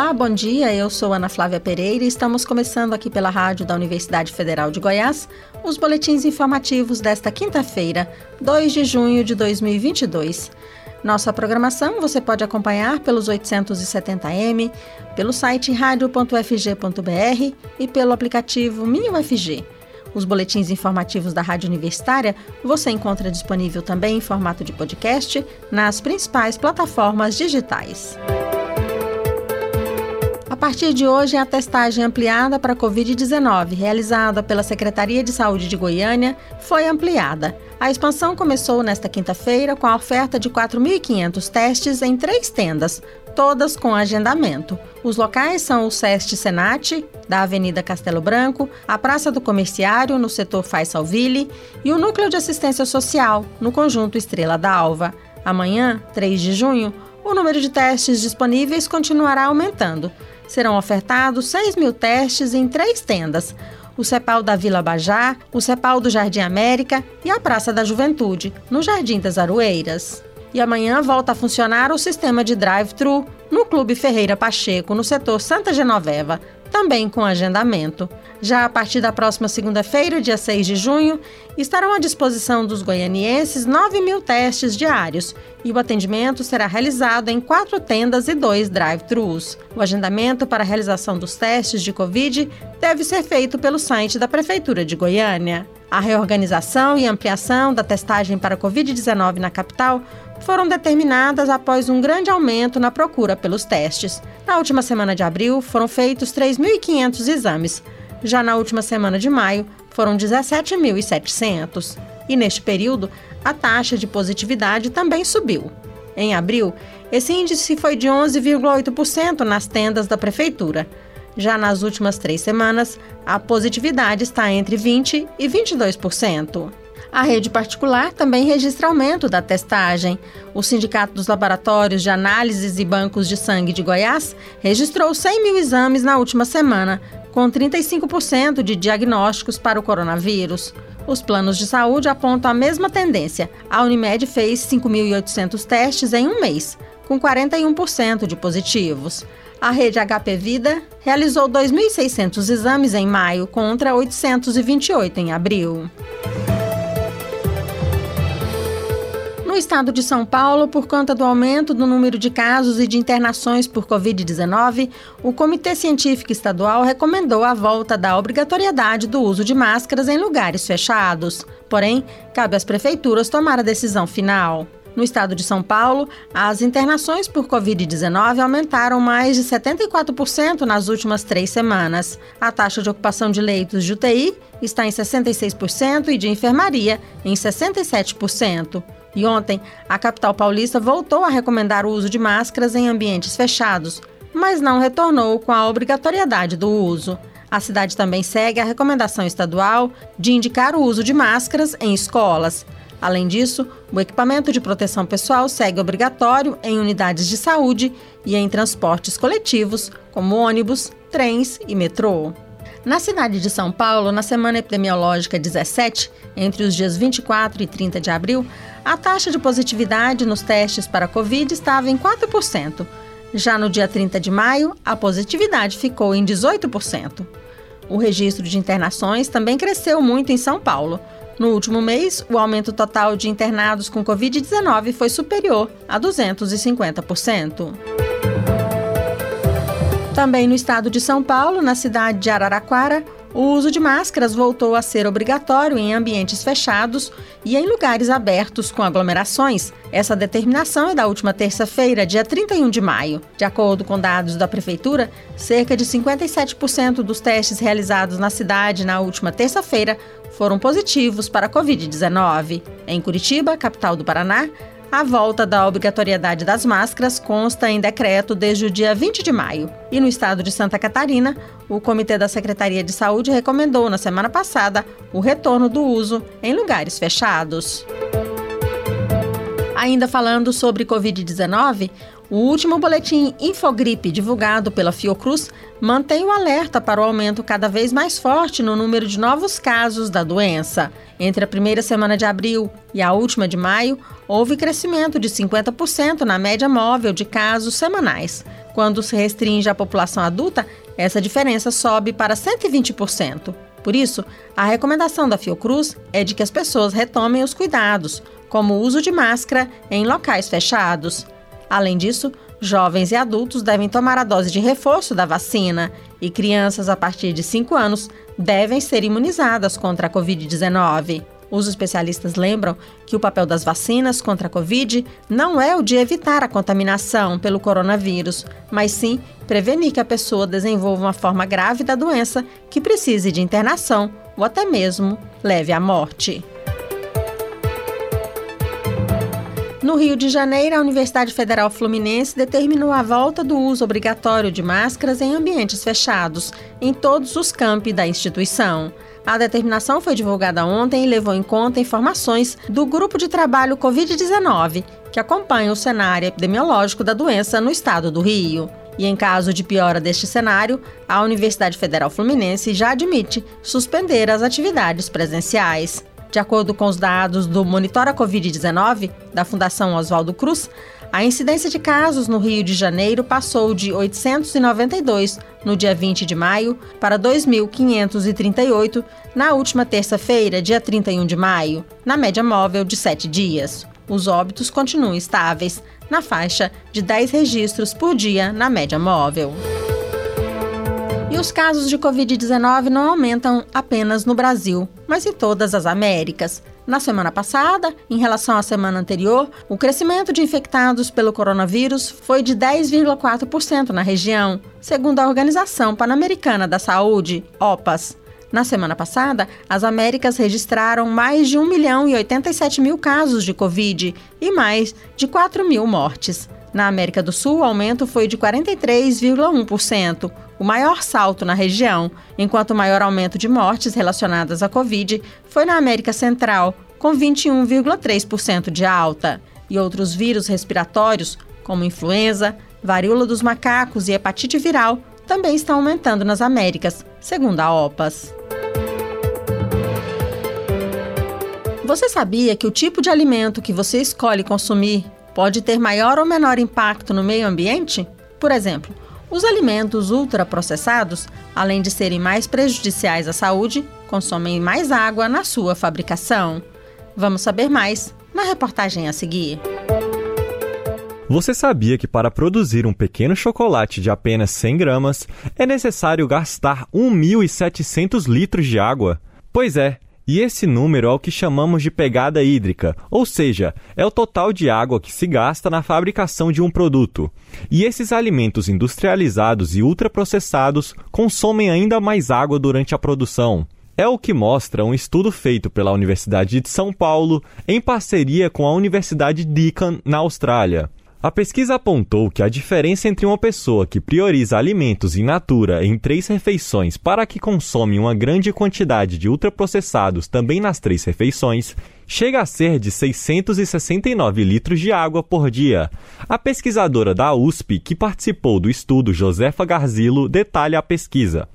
Olá, bom dia. Eu sou Ana Flávia Pereira e estamos começando aqui pela rádio da Universidade Federal de Goiás os boletins informativos desta quinta-feira, 2 de junho de 2022. Nossa programação você pode acompanhar pelos 870m, pelo site radio.fg.br e pelo aplicativo MinUFG. Os boletins informativos da Rádio Universitária você encontra disponível também em formato de podcast nas principais plataformas digitais. A partir de hoje, a testagem ampliada para a Covid-19, realizada pela Secretaria de Saúde de Goiânia, foi ampliada. A expansão começou nesta quinta-feira com a oferta de 4.500 testes em três tendas, todas com agendamento. Os locais são o SEST Senat, da Avenida Castelo Branco, a Praça do Comerciário, no setor Faisalville, e o Núcleo de Assistência Social, no conjunto Estrela da Alva. Amanhã, 3 de junho, o número de testes disponíveis continuará aumentando. Serão ofertados 6 mil testes em três tendas o CEPAL da Vila Bajá, o CEPAL do Jardim América e a Praça da Juventude, no Jardim das Aroeiras. E amanhã volta a funcionar o sistema de drive-thru no Clube Ferreira Pacheco, no setor Santa Genoveva, também com agendamento. Já a partir da próxima segunda-feira, dia 6 de junho, estarão à disposição dos goianienses 9 mil testes diários e o atendimento será realizado em quatro tendas e dois drive-thrus. O agendamento para a realização dos testes de Covid deve ser feito pelo site da Prefeitura de Goiânia. A reorganização e ampliação da testagem para Covid-19 na capital foram determinadas após um grande aumento na procura pelos testes. Na última semana de abril, foram feitos 3.500 exames. Já na última semana de maio, foram 17.700. E neste período, a taxa de positividade também subiu. Em abril, esse índice foi de 11,8% nas tendas da prefeitura. Já nas últimas três semanas, a positividade está entre 20% e 22%. A rede particular também registra aumento da testagem. O Sindicato dos Laboratórios de Análises e Bancos de Sangue de Goiás registrou 100 mil exames na última semana, com 35% de diagnósticos para o coronavírus. Os planos de saúde apontam a mesma tendência. A Unimed fez 5.800 testes em um mês, com 41% de positivos. A rede HP Vida realizou 2.600 exames em maio contra 828 em abril. Estado de São Paulo, por conta do aumento do número de casos e de internações por Covid-19, o Comitê Científico Estadual recomendou a volta da obrigatoriedade do uso de máscaras em lugares fechados. Porém, cabe às prefeituras tomar a decisão final. No estado de São Paulo, as internações por Covid-19 aumentaram mais de 74% nas últimas três semanas. A taxa de ocupação de leitos de UTI está em 66% e de enfermaria em 67%. E ontem, a capital paulista voltou a recomendar o uso de máscaras em ambientes fechados, mas não retornou com a obrigatoriedade do uso. A cidade também segue a recomendação estadual de indicar o uso de máscaras em escolas. Além disso, o equipamento de proteção pessoal segue obrigatório em unidades de saúde e em transportes coletivos, como ônibus, trens e metrô. Na cidade de São Paulo, na semana epidemiológica 17, entre os dias 24 e 30 de abril, a taxa de positividade nos testes para a Covid estava em 4%. Já no dia 30 de maio, a positividade ficou em 18%. O registro de internações também cresceu muito em São Paulo. No último mês, o aumento total de internados com Covid-19 foi superior a 250%. Também no estado de São Paulo, na cidade de Araraquara, o uso de máscaras voltou a ser obrigatório em ambientes fechados e em lugares abertos com aglomerações. Essa determinação é da última terça-feira, dia 31 de maio. De acordo com dados da Prefeitura, cerca de 57% dos testes realizados na cidade na última terça-feira foram positivos para a Covid-19. Em Curitiba, capital do Paraná, a volta da obrigatoriedade das máscaras consta em decreto desde o dia 20 de maio. E no estado de Santa Catarina, o Comitê da Secretaria de Saúde recomendou na semana passada o retorno do uso em lugares fechados. Ainda falando sobre Covid-19, o último boletim Infogripe divulgado pela Fiocruz mantém o alerta para o aumento cada vez mais forte no número de novos casos da doença. Entre a primeira semana de abril e a última de maio, houve crescimento de 50% na média móvel de casos semanais. Quando se restringe a população adulta, essa diferença sobe para 120%. Por isso, a recomendação da Fiocruz é de que as pessoas retomem os cuidados, como o uso de máscara em locais fechados. Além disso, jovens e adultos devem tomar a dose de reforço da vacina e crianças a partir de 5 anos devem ser imunizadas contra a Covid-19. Os especialistas lembram que o papel das vacinas contra a Covid não é o de evitar a contaminação pelo coronavírus, mas sim prevenir que a pessoa desenvolva uma forma grave da doença que precise de internação ou até mesmo leve à morte. No Rio de Janeiro, a Universidade Federal Fluminense determinou a volta do uso obrigatório de máscaras em ambientes fechados, em todos os campi da instituição. A determinação foi divulgada ontem e levou em conta informações do Grupo de Trabalho Covid-19, que acompanha o cenário epidemiológico da doença no estado do Rio. E em caso de piora deste cenário, a Universidade Federal Fluminense já admite suspender as atividades presenciais. De acordo com os dados do Monitora Covid-19 da Fundação Oswaldo Cruz, a incidência de casos no Rio de Janeiro passou de 892 no dia 20 de maio para 2.538 na última terça-feira, dia 31 de maio, na média móvel de sete dias. Os óbitos continuam estáveis, na faixa de 10 registros por dia na média móvel. E os casos de Covid-19 não aumentam apenas no Brasil, mas em todas as Américas. Na semana passada, em relação à semana anterior, o crescimento de infectados pelo coronavírus foi de 10,4% na região, segundo a Organização Pan-Americana da Saúde, OPAS. Na semana passada, as Américas registraram mais de 1 milhão e 87 mil casos de Covid e mais de 4 mil mortes. Na América do Sul, o aumento foi de 43,1%, o maior salto na região, enquanto o maior aumento de mortes relacionadas à Covid foi na América Central, com 21,3% de alta. E outros vírus respiratórios, como influenza, varíola dos macacos e hepatite viral, também estão aumentando nas Américas, segundo a OPAS. Você sabia que o tipo de alimento que você escolhe consumir pode ter maior ou menor impacto no meio ambiente? Por exemplo, os alimentos ultraprocessados, além de serem mais prejudiciais à saúde, consomem mais água na sua fabricação. Vamos saber mais na reportagem a seguir. Você sabia que para produzir um pequeno chocolate de apenas 100 gramas é necessário gastar 1.700 litros de água? Pois é, e esse número é o que chamamos de pegada hídrica, ou seja, é o total de água que se gasta na fabricação de um produto. E esses alimentos industrializados e ultraprocessados consomem ainda mais água durante a produção. É o que mostra um estudo feito pela Universidade de São Paulo em parceria com a Universidade Deakin, na Austrália. A pesquisa apontou que a diferença entre uma pessoa que prioriza alimentos in natura em três refeições para que consome uma grande quantidade de ultraprocessados também nas três refeições chega a ser de 669 litros de água por dia. A pesquisadora da USP, que participou do estudo, Josefa Garzilo, detalha a pesquisa.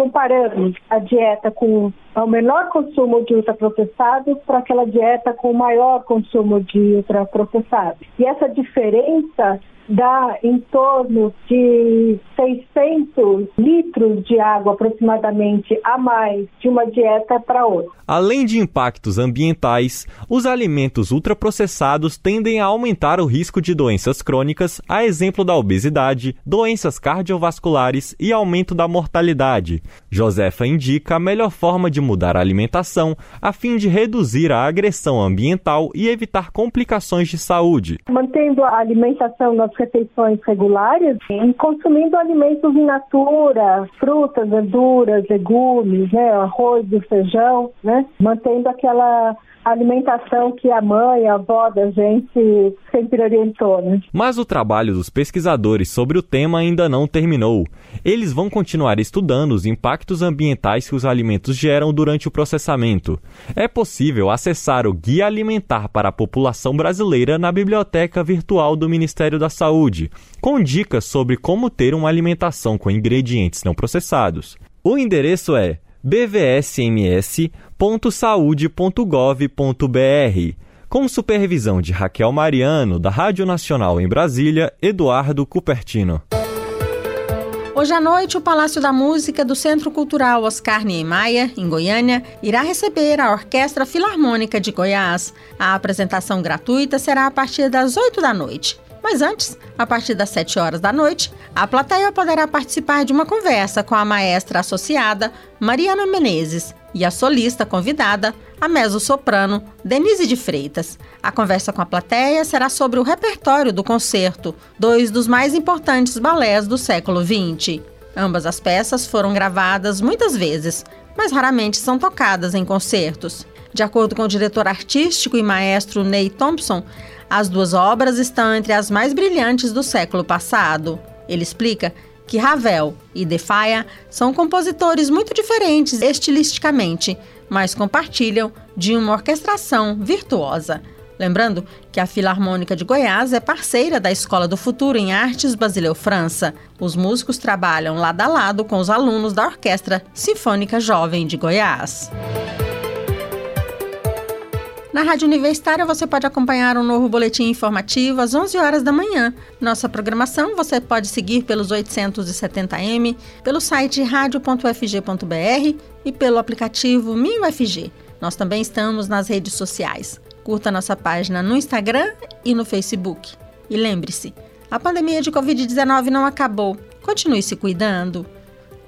Comparamos a dieta com o menor consumo de ultraprocessados para aquela dieta com o maior consumo de ultraprocessados. E essa diferença dá em torno de 600 litros de água aproximadamente a mais de uma dieta para outra. Além de impactos ambientais, os alimentos ultraprocessados tendem a aumentar o risco de doenças crônicas, a exemplo da obesidade, doenças cardiovasculares e aumento da mortalidade. Josefa indica a melhor forma de mudar a alimentação a fim de reduzir a agressão ambiental e evitar complicações de saúde. Mantendo a alimentação nas refeições regulares e consumindo alimentos in natura, frutas, verduras, legumes, né, arroz feijão, né, mantendo aquela alimentação que a mãe, a avó da gente sempre orientou. Né? Mas o trabalho dos pesquisadores sobre o tema ainda não terminou. Eles vão continuar estudando os impactos ambientais que os alimentos geram durante o processamento. É possível acessar o Guia Alimentar para a População Brasileira na biblioteca virtual do Ministério da Saúde, com dicas sobre como ter uma alimentação com ingredientes não processados. O endereço é bvsms.saude.gov.br, com supervisão de Raquel Mariano, da Rádio Nacional em Brasília, Eduardo Cupertino. Hoje à noite, o Palácio da Música do Centro Cultural Oscar Niemeyer, em Goiânia, irá receber a Orquestra Filarmônica de Goiás. A apresentação gratuita será a partir das 8 da noite. Mas antes, a partir das 7 horas da noite, a plateia poderá participar de uma conversa com a maestra associada Mariana Menezes e a solista convidada, a mezzo-soprano Denise de Freitas. A conversa com a plateia será sobre o repertório do concerto, dois dos mais importantes balés do século XX. Ambas as peças foram gravadas muitas vezes, mas raramente são tocadas em concertos. De acordo com o diretor artístico e maestro Ney Thompson, as duas obras estão entre as mais brilhantes do século passado. Ele explica que Ravel e Defaya são compositores muito diferentes estilisticamente, mas compartilham de uma orquestração virtuosa. Lembrando que a Filarmônica de Goiás é parceira da Escola do Futuro em Artes Basileu França. Os músicos trabalham lado a lado com os alunos da Orquestra Sinfônica Jovem de Goiás. Na Rádio Universitária você pode acompanhar um novo boletim informativo às 11 horas da manhã. Nossa programação você pode seguir pelos 870m, pelo site radio.ufg.br e pelo aplicativo MinUFG. Nós também estamos nas redes sociais. Curta nossa página no Instagram e no Facebook. E lembre-se, a pandemia de Covid-19 não acabou. Continue se cuidando.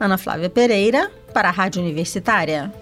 Ana Flávia Pereira, para a Rádio Universitária.